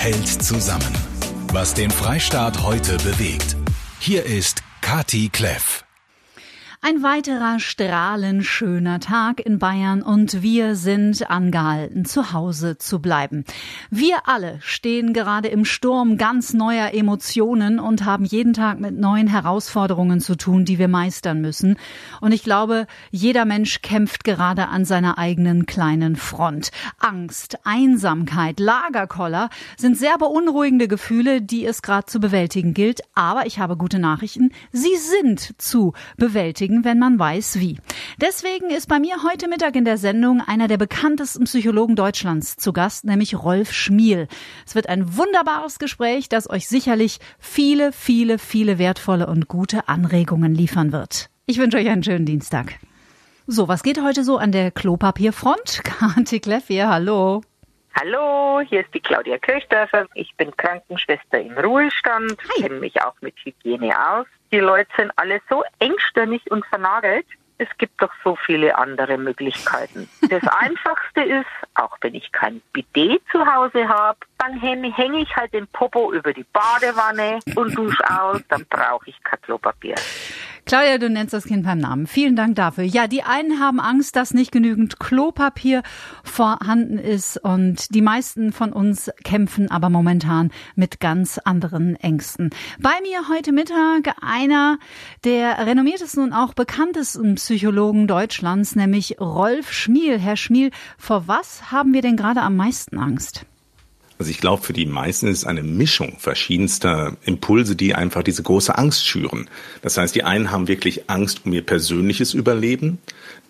hält zusammen. Was den Freistaat heute bewegt. Hier ist Kati Kleff. Ein weiterer strahlenschöner Tag in Bayern und wir sind angehalten, zu Hause zu bleiben. Wir alle stehen gerade im Sturm ganz neuer Emotionen und haben jeden Tag mit neuen Herausforderungen zu tun, die wir meistern müssen. Und ich glaube, jeder Mensch kämpft gerade an seiner eigenen kleinen Front. Angst, Einsamkeit, Lagerkoller sind sehr beunruhigende Gefühle, die es gerade zu bewältigen gilt. Aber ich habe gute Nachrichten. Sie sind zu bewältigen beruhigen, wenn man weiß wie. Deswegen ist bei mir heute Mittag in der Sendung einer der bekanntesten Psychologen Deutschlands zu Gast, nämlich Rolf Schmiel. Es wird ein wunderbares Gespräch, das euch sicherlich viele, viele, viele wertvolle und gute Anregungen liefern wird. Ich wünsche euch einen schönen Dienstag. So, was geht heute so an der Klopapierfront? Kathi Kleff hier, hallo. Hallo, hier ist die Claudia Kirchdörfer. Ich bin Krankenschwester im Ruhestand, kenne mich auch mit Hygiene aus. Die Leute sind alle so engstirnig und vernagelt. Es gibt doch so viele andere Möglichkeiten. Das Einfachste ist, auch wenn ich kein Bidet zu Hause habe, dann hänge ich halt den Popo über die Badewanne und dusche aus, dann brauche ich kein Klopapier. Claudia, du nennst das Kind beim Namen. Vielen Dank dafür. Ja, die einen haben Angst, dass nicht genügend Klopapier vorhanden ist und die meisten von uns kämpfen aber momentan mit ganz anderen Ängsten. Bei mir heute Mittag einer der renommiertesten und auch bekanntesten Psychologen Deutschlands, nämlich Rolf Schmiel. Herr Schmiel, vor was haben wir denn gerade am meisten Angst? Also ich glaube, für die meisten ist es eine Mischung verschiedenster Impulse, die einfach diese große Angst schüren. Das heißt, die einen haben wirklich Angst um ihr persönliches Überleben,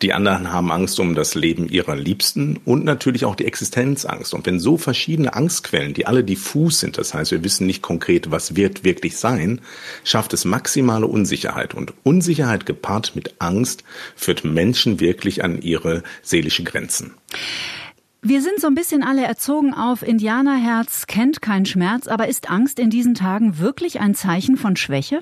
die anderen haben Angst um das Leben ihrer Liebsten und natürlich auch die Existenzangst. Und wenn so verschiedene Angstquellen, die alle diffus sind, das heißt, wir wissen nicht konkret, was wird wirklich sein, schafft es maximale Unsicherheit. Und Unsicherheit gepaart mit Angst führt Menschen wirklich an ihre seelische Grenzen. Wir sind so ein bisschen alle erzogen auf Indianerherz kennt keinen Schmerz, aber ist Angst in diesen Tagen wirklich ein Zeichen von Schwäche?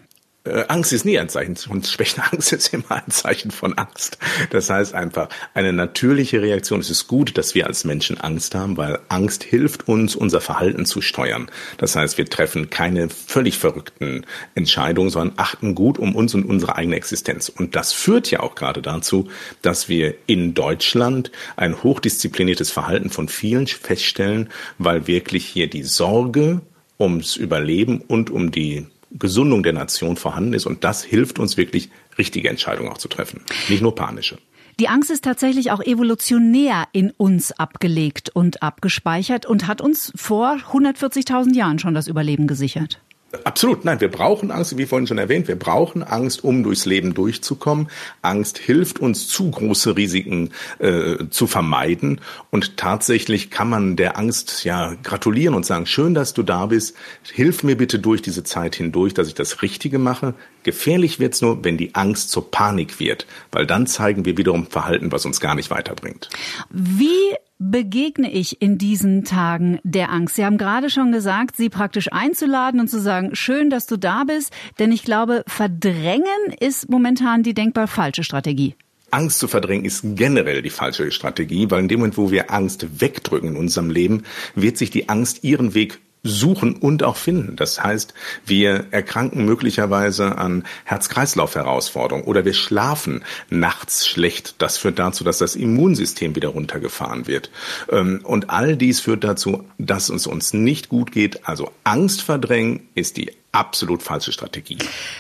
Äh, Angst ist nie ein Zeichen von Schwäche. Angst ist immer ein Zeichen von Angst. Das heißt einfach eine natürliche Reaktion. Es ist gut, dass wir als Menschen Angst haben, weil Angst hilft uns, unser Verhalten zu steuern. Das heißt, wir treffen keine völlig verrückten Entscheidungen, sondern achten gut um uns und unsere eigene Existenz. Und das führt ja auch gerade dazu, dass wir in Deutschland ein hochdiszipliniertes Verhalten von vielen feststellen, weil wirklich hier die Sorge ums Überleben und um die Gesundung der Nation vorhanden ist. Und das hilft uns wirklich, richtige Entscheidungen auch zu treffen, nicht nur panische. Die Angst ist tatsächlich auch evolutionär in uns abgelegt und abgespeichert und hat uns vor 140.000 Jahren schon das Überleben gesichert. Absolut, nein, wir brauchen Angst, wie vorhin schon erwähnt, wir brauchen Angst, um durchs Leben durchzukommen. Angst hilft uns, zu große Risiken äh, zu vermeiden. Und tatsächlich kann man der Angst ja gratulieren und sagen, schön, dass du da bist, hilf mir bitte durch diese Zeit hindurch, dass ich das Richtige mache. Gefährlich wird's nur, wenn die Angst zur Panik wird, weil dann zeigen wir wiederum Verhalten, was uns gar nicht weiterbringt. Wie begegne ich in diesen Tagen der Angst? Sie haben gerade schon gesagt, Sie praktisch einzuladen und zu sagen, schön, dass du da bist, denn ich glaube, verdrängen ist momentan die denkbar falsche Strategie. Angst zu verdrängen ist generell die falsche Strategie, weil in dem Moment, wo wir Angst wegdrücken in unserem Leben, wird sich die Angst ihren Weg suchen und auch finden. Das heißt, wir erkranken möglicherweise an Herz-Kreislauf-Herausforderungen oder wir schlafen nachts schlecht. Das führt dazu, dass das Immunsystem wieder runtergefahren wird. Ähm, und all dies führt dazu, dass es uns nicht gut geht. Also Angst verdrängen ist die absolut falsche Strategie.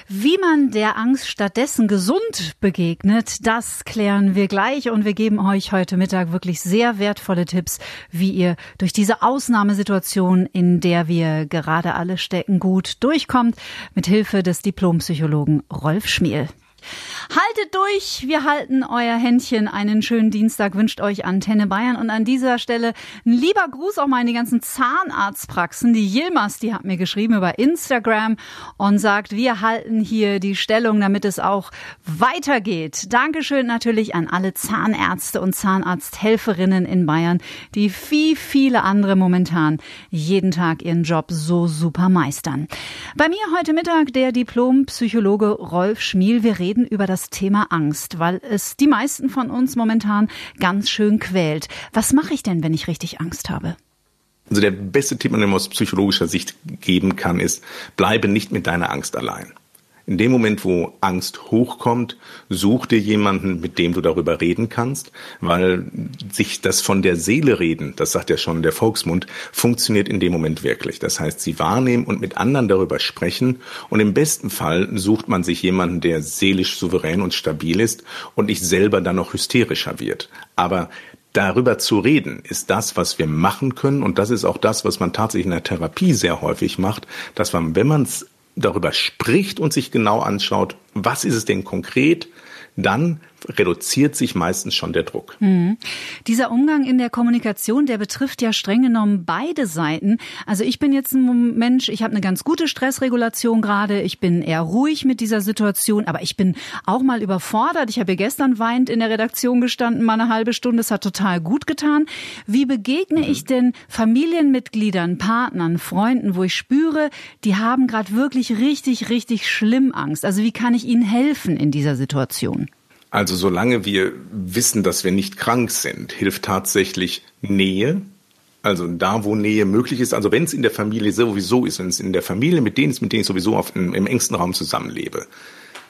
Wie man der Angst stattdessen gesund begegnet, das klären wir gleich und wir geben euch heute Mittag wirklich sehr wertvolle Tipps, wie ihr durch diese Ausnahmesituation, in der wir gerade alle stecken, gut durchkommt, mit Hilfe des Diplompsychologen Rolf Schmiel. Haltet durch, wir halten euer Händchen. Einen schönen Dienstag wünscht euch Antenne Bayern. Und an dieser Stelle ein lieber Gruß auch mal in die ganzen Zahnarztpraxen. Die Yilmaz, die hat mir geschrieben über Instagram und sagt, wir halten hier die Stellung, damit es auch weitergeht. Dankeschön natürlich an alle Zahnärzte und Zahnarzthelferinnen in Bayern, die wie viele andere momentan jeden Tag ihren Job so super meistern. Bei mir heute Mittag der Diplompsychologe Rolf Schmiel. Wir reden über das das Thema Angst, weil es die meisten von uns momentan ganz schön quält. Was mache ich denn, wenn ich richtig Angst habe? Also der beste Tipp, den man aus psychologischer Sicht geben kann, ist, bleibe nicht mit deiner Angst allein. In dem Moment, wo Angst hochkommt, such dir jemanden, mit dem du darüber reden kannst, weil sich das von der Seele reden, das sagt ja schon der Volksmund, funktioniert in dem Moment wirklich. Das heißt, sie wahrnehmen und mit anderen darüber sprechen und im besten Fall sucht man sich jemanden, der seelisch souverän und stabil ist und nicht selber dann noch hysterischer wird. Aber darüber zu reden, ist das, was wir machen können. Und das ist auch das, was man tatsächlich in der Therapie sehr häufig macht, dass man, wenn man es darüber spricht und sich genau anschaut, was ist es denn konkret, dann reduziert sich meistens schon der Druck. Mhm. Dieser Umgang in der Kommunikation, der betrifft ja streng genommen beide Seiten. Also ich bin jetzt ein Mensch, ich habe eine ganz gute Stressregulation gerade, ich bin eher ruhig mit dieser Situation, aber ich bin auch mal überfordert. Ich habe ja gestern weint in der Redaktion gestanden, mal eine halbe Stunde, es hat total gut getan. Wie begegne mhm. ich denn Familienmitgliedern, Partnern, Freunden, wo ich spüre, die haben gerade wirklich richtig, richtig schlimm Angst? Also wie kann ich ihnen helfen in dieser Situation? Also solange wir wissen, dass wir nicht krank sind, hilft tatsächlich Nähe. Also da, wo Nähe möglich ist, also wenn es in der Familie sowieso ist, wenn es in der Familie mit denen ist, mit denen ich sowieso auf, im, im engsten Raum zusammenlebe,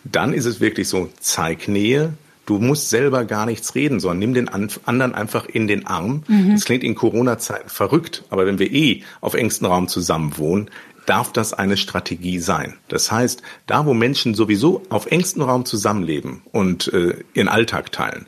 dann ist es wirklich so, zeig Nähe, Du musst selber gar nichts reden, sondern nimm den anderen einfach in den Arm. Mhm. Das klingt in Corona-Zeiten verrückt, aber wenn wir eh auf engstem Raum zusammen wohnen, darf das eine Strategie sein. Das heißt, da wo Menschen sowieso auf engstem Raum zusammenleben und äh, ihren Alltag teilen,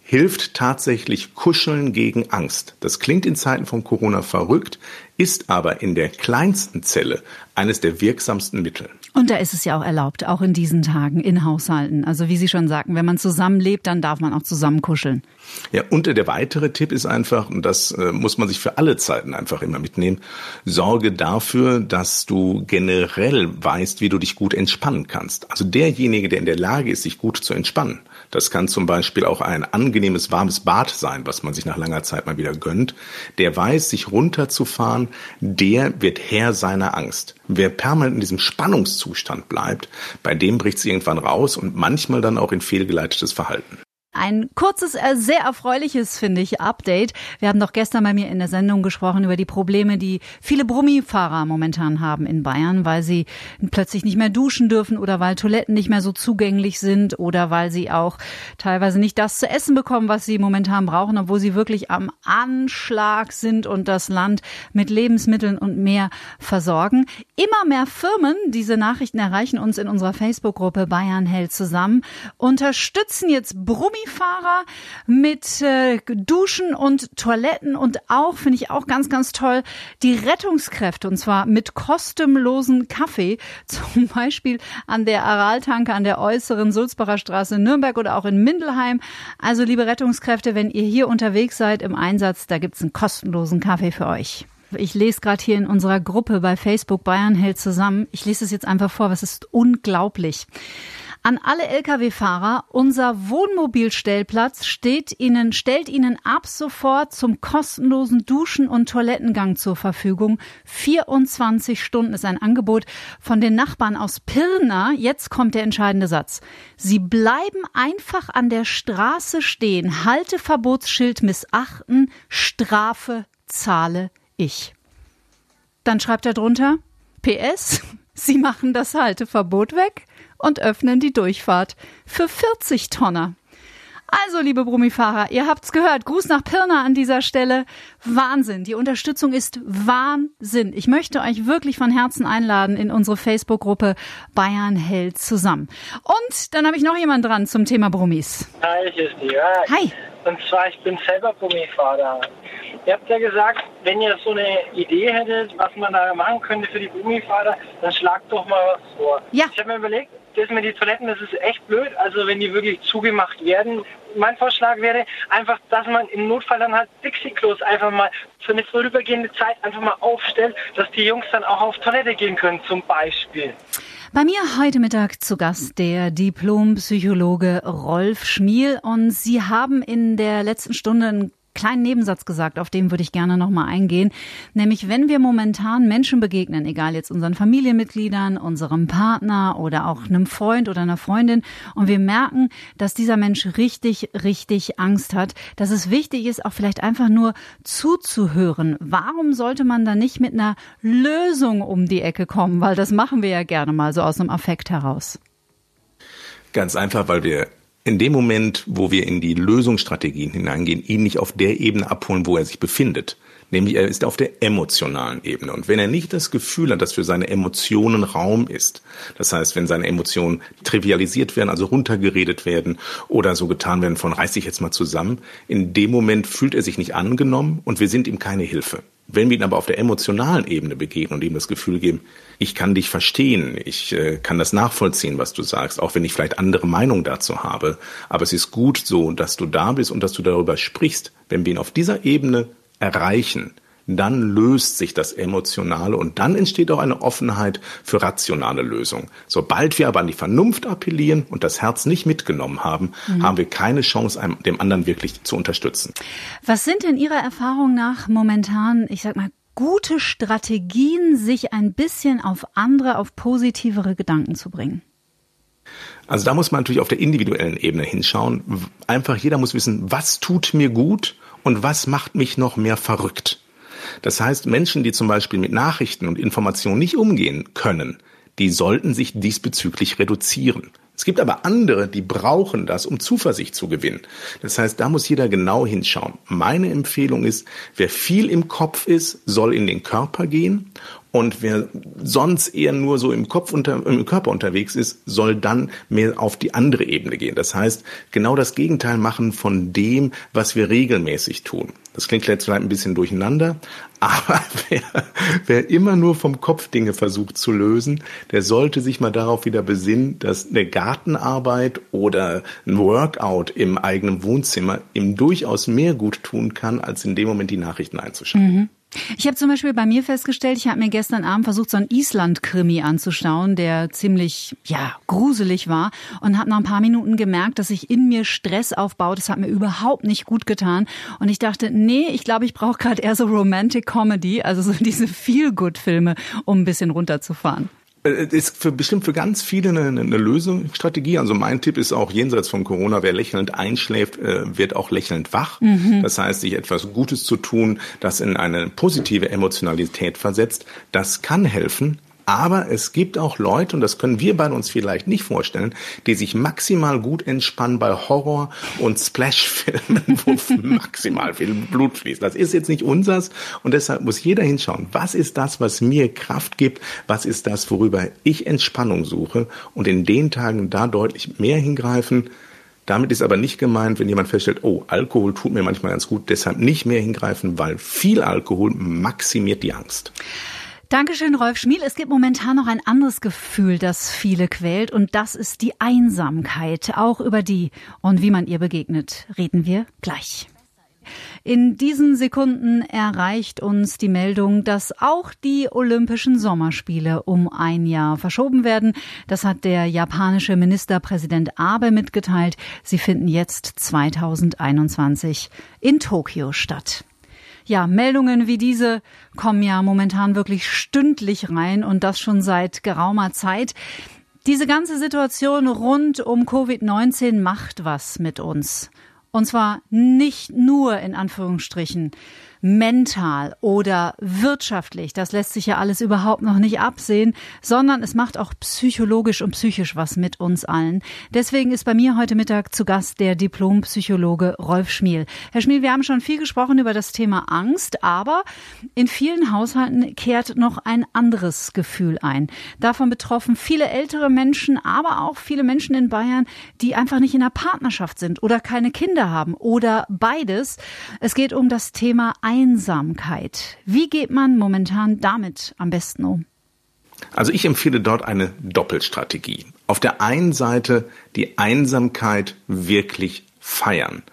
hilft tatsächlich Kuscheln gegen Angst. Das klingt in Zeiten von Corona verrückt, ist aber in der kleinsten Zelle eines der wirksamsten Mittel. Und da ist es ja auch erlaubt, auch in diesen Tagen in Haushalten. Also wie Sie schon sagten, wenn man zusammenlebt, dann darf man auch zusammen kuscheln. Ja, und der weitere Tipp ist einfach, und das äh, muss man sich für alle Zeiten einfach immer mitnehmen, sorge dafür, dass du generell weißt, wie du dich gut entspannen kannst. Also derjenige, der in der Lage ist, sich gut zu entspannen, das kann zum Beispiel auch ein angenehmes warmes Bad sein, was man sich nach langer Zeit mal wieder gönnt, der weiß, sich runterzufahren, der wird Herr seiner Angst. Wer permanent in diesem Spannungszustand bleibt, bei dem bricht es irgendwann raus und manchmal dann auch in fehlgeleitetes Verhalten. Ein kurzes, äh, sehr erfreuliches, finde ich, Update. Wir haben doch gestern bei mir in der Sendung gesprochen über die Probleme, die viele Brummifahrer momentan haben in Bayern, weil sie plötzlich nicht mehr duschen dürfen oder weil Toiletten nicht mehr so zugänglich sind oder weil sie auch teilweise nicht das zu essen bekommen, was sie momentan brauchen, obwohl sie wirklich am Anschlag sind und das Land mit Lebensmitteln und mehr versorgen. Immer mehr Firmen, diese Nachrichten erreichen uns in unserer Facebook-Gruppe Bayern hält zusammen, unterstützen jetzt Brummi Skifahrer mit äh, Duschen und Toiletten und auch, finde ich auch ganz, ganz toll, die Rettungskräfte und zwar mit kostenlosen Kaffee, zum Beispiel an der Araltanke an der äußeren Sulzbacher Straße in Nürnberg oder auch in Mindelheim. Also liebe Rettungskräfte, wenn ihr hier unterwegs seid im Einsatz, da gibt's einen kostenlosen Kaffee für euch. Ich lese gerade hier in unserer Gruppe bei Facebook Bayern hält zusammen. Ich lese es jetzt einfach vor, was ist unglaublich. An alle Lkw-Fahrer, unser Wohnmobilstellplatz steht Ihnen, stellt Ihnen ab sofort zum kostenlosen Duschen- und Toilettengang zur Verfügung. 24 Stunden ist ein Angebot von den Nachbarn aus Pirna. Jetzt kommt der entscheidende Satz. Sie bleiben einfach an der Straße stehen. Halteverbotsschild missachten. Strafe zahle ich. Dann schreibt er drunter, PS, Sie machen das Halteverbot weg und öffnen die Durchfahrt für 40 Tonner. Also, liebe Brummifahrer, ihr habt's gehört. Gruß nach Pirna an dieser Stelle. Wahnsinn. Die Unterstützung ist Wahnsinn. Ich möchte euch wirklich von Herzen einladen in unsere Facebook-Gruppe Bayern hält zusammen. Und dann habe ich noch jemanden dran zum Thema Brummis. Hi, hier ist die Jörg. Hi. Und zwar, ich bin selber Brummifahrer. Ihr habt ja gesagt, wenn ihr so eine Idee hättet, was man da machen könnte für die Brummifahrer, dann schlagt doch mal was vor. Ja. Ich habe mir überlegt, das mit den Toiletten, das ist echt blöd. Also wenn die wirklich zugemacht werden. Mein Vorschlag wäre einfach, dass man im Notfall dann halt Dixie-Klos einfach mal für eine vorübergehende Zeit einfach mal aufstellt, dass die Jungs dann auch auf Toilette gehen können zum Beispiel. Bei mir heute Mittag zu Gast der Diplompsychologe Rolf Schmiel und Sie haben in der letzten Stunde ein kleinen Nebensatz gesagt, auf den würde ich gerne nochmal eingehen. Nämlich, wenn wir momentan Menschen begegnen, egal jetzt unseren Familienmitgliedern, unserem Partner oder auch einem Freund oder einer Freundin, und wir merken, dass dieser Mensch richtig, richtig Angst hat, dass es wichtig ist, auch vielleicht einfach nur zuzuhören. Warum sollte man da nicht mit einer Lösung um die Ecke kommen? Weil das machen wir ja gerne mal so aus einem Affekt heraus. Ganz einfach, weil wir in dem Moment, wo wir in die Lösungsstrategien hineingehen, ihn nicht auf der Ebene abholen, wo er sich befindet. Nämlich er ist auf der emotionalen Ebene. Und wenn er nicht das Gefühl hat, dass für seine Emotionen Raum ist, das heißt, wenn seine Emotionen trivialisiert werden, also runtergeredet werden oder so getan werden von reiß dich jetzt mal zusammen, in dem Moment fühlt er sich nicht angenommen und wir sind ihm keine Hilfe. Wenn wir ihn aber auf der emotionalen Ebene begegnen und ihm das Gefühl geben, ich kann dich verstehen, ich äh, kann das nachvollziehen, was du sagst, auch wenn ich vielleicht andere Meinung dazu habe, aber es ist gut so, dass du da bist und dass du darüber sprichst. Wenn wir ihn auf dieser Ebene erreichen, dann löst sich das Emotionale und dann entsteht auch eine Offenheit für rationale Lösungen. Sobald wir aber an die Vernunft appellieren und das Herz nicht mitgenommen haben, mhm. haben wir keine Chance, einem, dem anderen wirklich zu unterstützen. Was sind denn Ihrer Erfahrung nach momentan, ich sag mal, gute Strategien, sich ein bisschen auf andere, auf positivere Gedanken zu bringen? Also da muss man natürlich auf der individuellen Ebene hinschauen. Einfach jeder muss wissen, was tut mir gut und was macht mich noch mehr verrückt. Das heißt, Menschen, die zum Beispiel mit Nachrichten und Informationen nicht umgehen können, die sollten sich diesbezüglich reduzieren. Es gibt aber andere, die brauchen das, um Zuversicht zu gewinnen. Das heißt, da muss jeder genau hinschauen. Meine Empfehlung ist, wer viel im Kopf ist, soll in den Körper gehen und wer sonst eher nur so im Kopf unter, im Körper unterwegs ist, soll dann mehr auf die andere Ebene gehen. Das heißt, genau das Gegenteil machen von dem, was wir regelmäßig tun. Das klingt jetzt vielleicht ein bisschen durcheinander, aber wer, wer immer nur vom Kopf Dinge versucht zu lösen, der sollte sich mal darauf wieder besinnen, dass eine Gartenarbeit oder ein Workout im eigenen Wohnzimmer ihm durchaus mehr gut tun kann, als in dem Moment die Nachrichten einzuschalten. Mhm. Ich habe zum Beispiel bei mir festgestellt, ich habe mir gestern Abend versucht, so einen Island-Krimi anzuschauen, der ziemlich, ja, gruselig war und habe nach ein paar Minuten gemerkt, dass sich in mir Stress aufbaut. Das hat mir überhaupt nicht gut getan. Und ich dachte, nee, ich glaube, ich brauche gerade eher so Romantic Comedy, also so diese Feel-Good-Filme, um ein bisschen runterzufahren. Äh, ist für, bestimmt für ganz viele eine, eine Lösungsstrategie. Also mein Tipp ist auch jenseits von Corona, wer lächelnd einschläft, äh, wird auch lächelnd wach. Mhm. Das heißt, sich etwas Gutes zu tun, das in eine positive Emotionalität versetzt, das kann helfen. Aber es gibt auch Leute, und das können wir bei uns vielleicht nicht vorstellen, die sich maximal gut entspannen bei Horror- und Splash-Filmen, wo maximal viel Blut fließt. Das ist jetzt nicht unsers und deshalb muss jeder hinschauen, was ist das, was mir Kraft gibt, was ist das, worüber ich Entspannung suche und in den Tagen da deutlich mehr hingreifen. Damit ist aber nicht gemeint, wenn jemand feststellt, oh, Alkohol tut mir manchmal ganz gut, deshalb nicht mehr hingreifen, weil viel Alkohol maximiert die Angst. Dankeschön, Rolf Schmiel. Es gibt momentan noch ein anderes Gefühl, das viele quält, und das ist die Einsamkeit. Auch über die und wie man ihr begegnet, reden wir gleich. In diesen Sekunden erreicht uns die Meldung, dass auch die Olympischen Sommerspiele um ein Jahr verschoben werden. Das hat der japanische Ministerpräsident Abe mitgeteilt. Sie finden jetzt 2021 in Tokio statt. Ja, Meldungen wie diese kommen ja momentan wirklich stündlich rein und das schon seit geraumer Zeit. Diese ganze Situation rund um Covid-19 macht was mit uns. Und zwar nicht nur in Anführungsstrichen mental oder wirtschaftlich, das lässt sich ja alles überhaupt noch nicht absehen, sondern es macht auch psychologisch und psychisch was mit uns allen. Deswegen ist bei mir heute Mittag zu Gast der Diplompsychologe Rolf Schmiel. Herr Schmiel, wir haben schon viel gesprochen über das Thema Angst, aber in vielen Haushalten kehrt noch ein anderes Gefühl ein. Davon betroffen viele ältere Menschen, aber auch viele Menschen in Bayern, die einfach nicht in einer Partnerschaft sind oder keine Kinder haben oder beides. Es geht um das Thema Einsamkeit. Wie geht man momentan damit am besten um? Also ich empfehle dort eine Doppelstrategie. Auf der einen Seite die Einsamkeit wirklich feiern.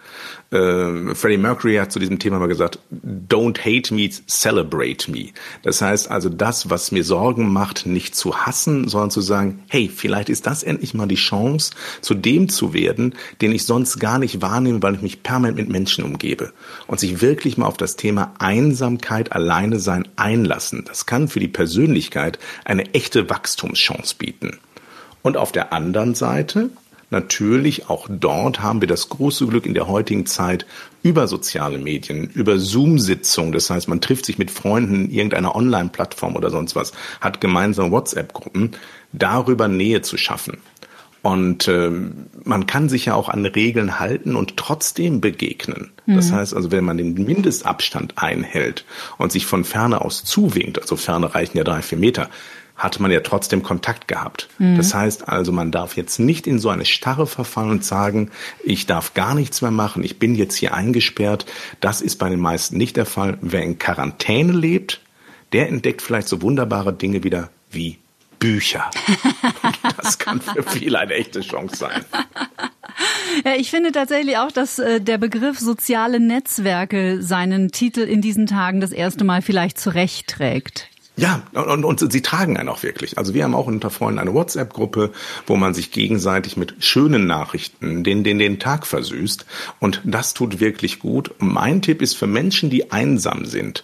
Äh, Freddie Mercury hat zu diesem Thema mal gesagt, don't hate me, celebrate me. Das heißt also, das, was mir Sorgen macht, nicht zu hassen, sondern zu sagen, hey, vielleicht ist das endlich mal die Chance, zu dem zu werden, den ich sonst gar nicht wahrnehme, weil ich mich permanent mit Menschen umgebe. Und sich wirklich mal auf das Thema Einsamkeit, alleine sein einlassen. Das kann für die Persönlichkeit eine echte Wachstumschance bieten. Und auf der anderen Seite Natürlich, auch dort haben wir das große Glück in der heutigen Zeit über soziale Medien, über Zoom-Sitzungen. Das heißt, man trifft sich mit Freunden in irgendeiner Online-Plattform oder sonst was, hat gemeinsame WhatsApp-Gruppen, darüber Nähe zu schaffen. Und äh, man kann sich ja auch an Regeln halten und trotzdem begegnen. Mhm. Das heißt also, wenn man den Mindestabstand einhält und sich von Ferne aus zuwinkt, also Ferne reichen ja drei, vier Meter, hatte man ja trotzdem Kontakt gehabt. Mhm. Das heißt also, man darf jetzt nicht in so eine Starre verfallen und sagen, ich darf gar nichts mehr machen, ich bin jetzt hier eingesperrt. Das ist bei den meisten nicht der Fall. Wer in Quarantäne lebt, der entdeckt vielleicht so wunderbare Dinge wieder wie Bücher. das kann für viele eine echte Chance sein. Ja, ich finde tatsächlich auch, dass äh, der Begriff soziale Netzwerke seinen Titel in diesen Tagen das erste Mal vielleicht zurechtträgt. Ja, und, und sie tragen einen auch wirklich. Also wir haben auch unter Freunden eine WhatsApp-Gruppe, wo man sich gegenseitig mit schönen Nachrichten den, den, den Tag versüßt. Und das tut wirklich gut. Mein Tipp ist für Menschen, die einsam sind,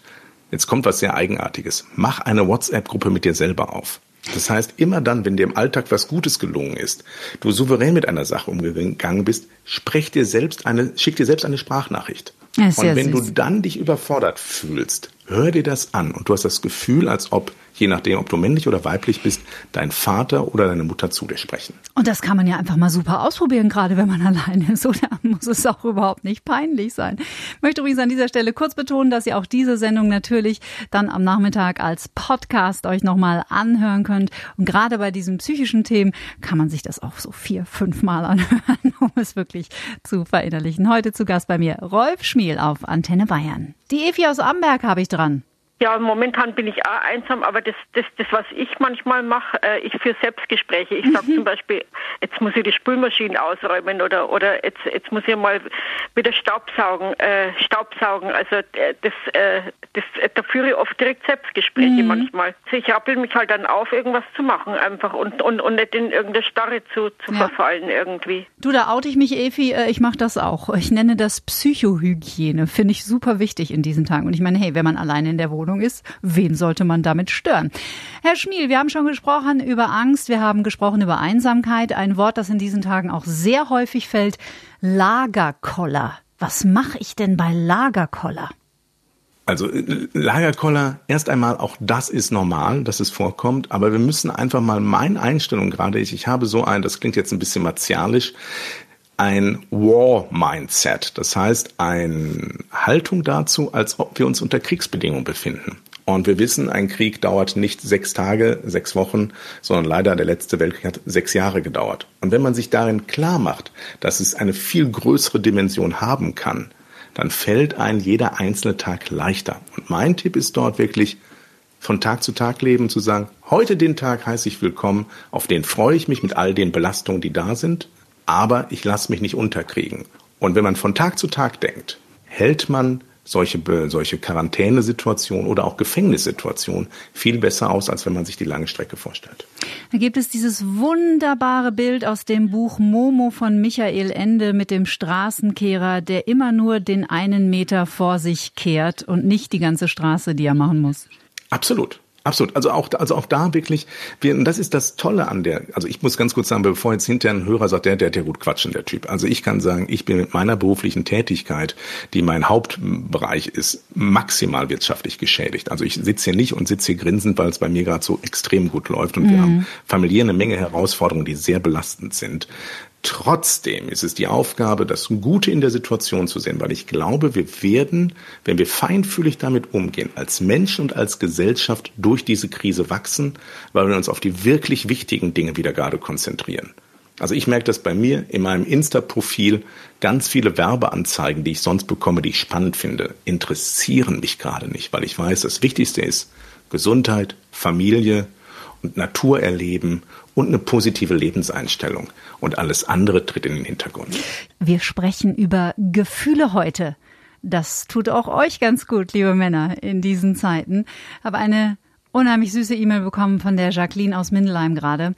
jetzt kommt was sehr Eigenartiges. Mach eine WhatsApp-Gruppe mit dir selber auf. Das heißt, immer dann, wenn dir im Alltag was Gutes gelungen ist, du souverän mit einer Sache umgegangen bist, sprech dir selbst eine, schick dir selbst eine Sprachnachricht. Und wenn süß. du dann dich überfordert fühlst, hör dir das an und du hast das Gefühl, als ob je nachdem, ob du männlich oder weiblich bist, dein Vater oder deine Mutter zu dir sprechen. Und das kann man ja einfach mal super ausprobieren, gerade wenn man alleine ist. Oder muss es auch überhaupt nicht peinlich sein. Ich möchte übrigens an dieser Stelle kurz betonen, dass ihr auch diese Sendung natürlich dann am Nachmittag als Podcast euch nochmal anhören könnt. Und gerade bei diesen psychischen Themen kann man sich das auch so vier, fünf Mal anhören, um es wirklich zu verinnerlichen. Heute zu Gast bei mir Rolf Schmiel auf Antenne Bayern. Die Evi aus Amberg habe ich dran. Ja, momentan bin ich auch einsam, aber das, das, das was ich manchmal mache, äh, ich führe Selbstgespräche. Ich sage mhm. zum Beispiel, jetzt muss ich die Spülmaschine ausräumen oder oder jetzt, jetzt muss ich mal wieder Staubsaugen, äh, Staubsaugen. Also äh, das, äh, das, äh, da führe ich oft direkt Selbstgespräche mhm. manchmal. Also ich rappel mich halt dann auf, irgendwas zu machen einfach und, und, und nicht in irgendeine Starre zu, zu ja. verfallen irgendwie. Du, da oute ich mich, Evi, äh, ich mache das auch. Ich nenne das Psychohygiene. Finde ich super wichtig in diesen Tagen. Und ich meine, hey, wenn man alleine in der Wohnung Wohnung ist, wen sollte man damit stören? Herr Schmiel, wir haben schon gesprochen über Angst, wir haben gesprochen über Einsamkeit, ein Wort, das in diesen Tagen auch sehr häufig fällt, Lagerkoller. Was mache ich denn bei Lagerkoller? Also Lagerkoller, erst einmal, auch das ist normal, dass es vorkommt, aber wir müssen einfach mal, meine Einstellung gerade ist, ich habe so ein, das klingt jetzt ein bisschen martialisch, ein War-Mindset. Das heißt, eine Haltung dazu, als ob wir uns unter Kriegsbedingungen befinden. Und wir wissen, ein Krieg dauert nicht sechs Tage, sechs Wochen, sondern leider der letzte Weltkrieg hat sechs Jahre gedauert. Und wenn man sich darin klar macht, dass es eine viel größere Dimension haben kann, dann fällt ein jeder einzelne Tag leichter. Und mein Tipp ist dort wirklich, von Tag zu Tag leben, zu sagen, heute den Tag heiße ich willkommen, auf den freue ich mich mit all den Belastungen, die da sind aber ich lasse mich nicht unterkriegen. Und wenn man von Tag zu Tag denkt, hält man solche, solche Quarantänesituationen oder auch Gefängnissituationen viel besser aus, als wenn man sich die lange Strecke vorstellt. Da gibt es dieses wunderbare Bild aus dem Buch Momo von Michael Ende mit dem Straßenkehrer, der immer nur den einen Meter vor sich kehrt und nicht die ganze Straße, die er machen muss. Absolut. Absolut. Also auch, also auch da wirklich, wir, und das ist das Tolle an der, also ich muss ganz kurz sagen, bevor jetzt hinterher ein Hörer sagt, der, der hat ja gut quatschen, der Typ. Also ich kann sagen, ich bin mit meiner beruflichen Tätigkeit, die mein Hauptbereich ist, maximal wirtschaftlich geschädigt. Also ich sitze hier nicht und sitze hier grinsend, weil es bei mir gerade so extrem gut läuft und mhm. wir haben familiär eine Menge Herausforderungen, die sehr belastend sind. Trotzdem ist es die Aufgabe, das Gute in der Situation zu sehen, weil ich glaube, wir werden, wenn wir feinfühlig damit umgehen, als Menschen und als Gesellschaft durch diese Krise wachsen, weil wir uns auf die wirklich wichtigen Dinge wieder gerade konzentrieren. Also ich merke das bei mir in meinem Insta-Profil. Ganz viele Werbeanzeigen, die ich sonst bekomme, die ich spannend finde, interessieren mich gerade nicht, weil ich weiß, das Wichtigste ist Gesundheit, Familie, und Natur erleben und eine positive Lebenseinstellung. Und alles andere tritt in den Hintergrund. Wir sprechen über Gefühle heute. Das tut auch euch ganz gut, liebe Männer, in diesen Zeiten. Habe eine unheimlich süße E-Mail bekommen von der Jacqueline aus Mindelheim gerade.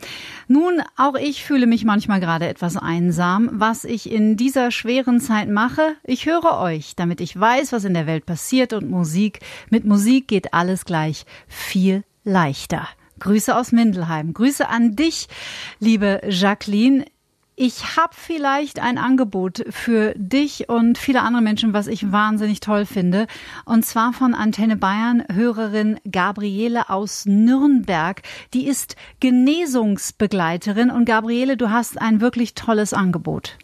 Nun, auch ich fühle mich manchmal gerade etwas einsam. Was ich in dieser schweren Zeit mache, ich höre euch, damit ich weiß, was in der Welt passiert und Musik. Mit Musik geht alles gleich viel leichter. Grüße aus Mindelheim. Grüße an dich, liebe Jacqueline. Ich habe vielleicht ein Angebot für dich und viele andere Menschen, was ich wahnsinnig toll finde. Und zwar von Antenne Bayern Hörerin Gabriele aus Nürnberg. Die ist Genesungsbegleiterin. Und Gabriele, du hast ein wirklich tolles Angebot.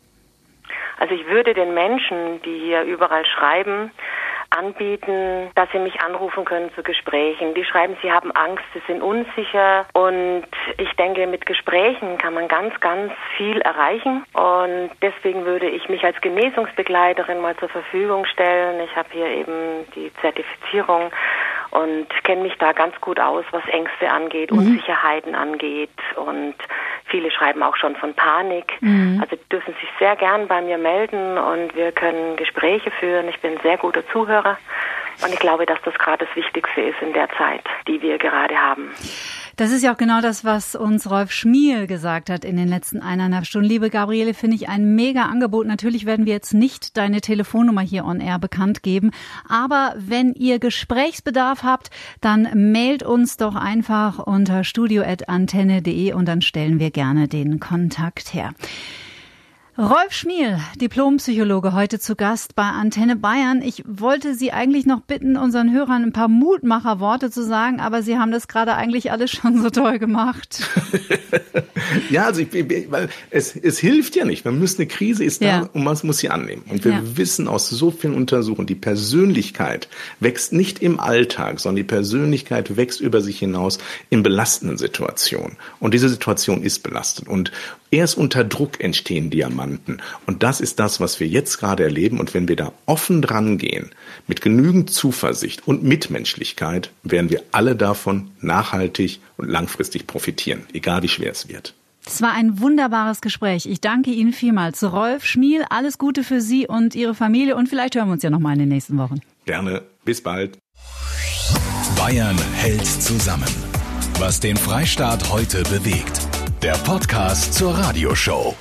Also ich würde den Menschen, die hier überall schreiben, anbieten, dass sie mich anrufen können zu Gesprächen. Die schreiben, sie haben Angst, sie sind unsicher und ich denke, mit Gesprächen kann man ganz, ganz viel erreichen und deswegen würde ich mich als Genesungsbegleiterin mal zur Verfügung stellen. Ich habe hier eben die Zertifizierung und kenne mich da ganz gut aus, was Ängste angeht, mhm. Unsicherheiten angeht und viele schreiben auch schon von Panik. Mhm. Also dürfen sich sehr gern bei mir melden und wir können Gespräche führen. Ich bin sehr guter Zuhörer und ich glaube, dass das gerade das Wichtigste ist in der Zeit, die wir gerade haben. Das ist ja auch genau das, was uns Rolf Schmiel gesagt hat in den letzten eineinhalb Stunden. Liebe Gabriele, finde ich ein mega Angebot. Natürlich werden wir jetzt nicht deine Telefonnummer hier on air bekannt geben. Aber wenn ihr Gesprächsbedarf habt, dann mailt uns doch einfach unter studio.antenne.de und dann stellen wir gerne den Kontakt her. Rolf Schmiel, Diplompsychologe, heute zu Gast bei Antenne Bayern. Ich wollte Sie eigentlich noch bitten, unseren Hörern ein paar Mutmacherworte zu sagen, aber Sie haben das gerade eigentlich alles schon so toll gemacht. ja, also ich, weil es, es hilft ja nicht. Man muss eine Krise ist da ja. und man muss sie annehmen. Und wir ja. wissen aus so vielen Untersuchungen, die Persönlichkeit wächst nicht im Alltag, sondern die Persönlichkeit wächst über sich hinaus in belastenden Situationen. Und diese Situation ist belastend. Und erst unter Druck entstehen Diamanten. Und das ist das, was wir jetzt gerade erleben. Und wenn wir da offen dran gehen, mit genügend Zuversicht und Mitmenschlichkeit, werden wir alle davon nachhaltig und langfristig profitieren, egal wie schwer es wird. Es war ein wunderbares Gespräch. Ich danke Ihnen vielmals. Rolf Schmiel, alles Gute für Sie und Ihre Familie und vielleicht hören wir uns ja nochmal in den nächsten Wochen. Gerne. Bis bald. Bayern hält zusammen. Was den Freistaat heute bewegt. Der Podcast zur Radioshow.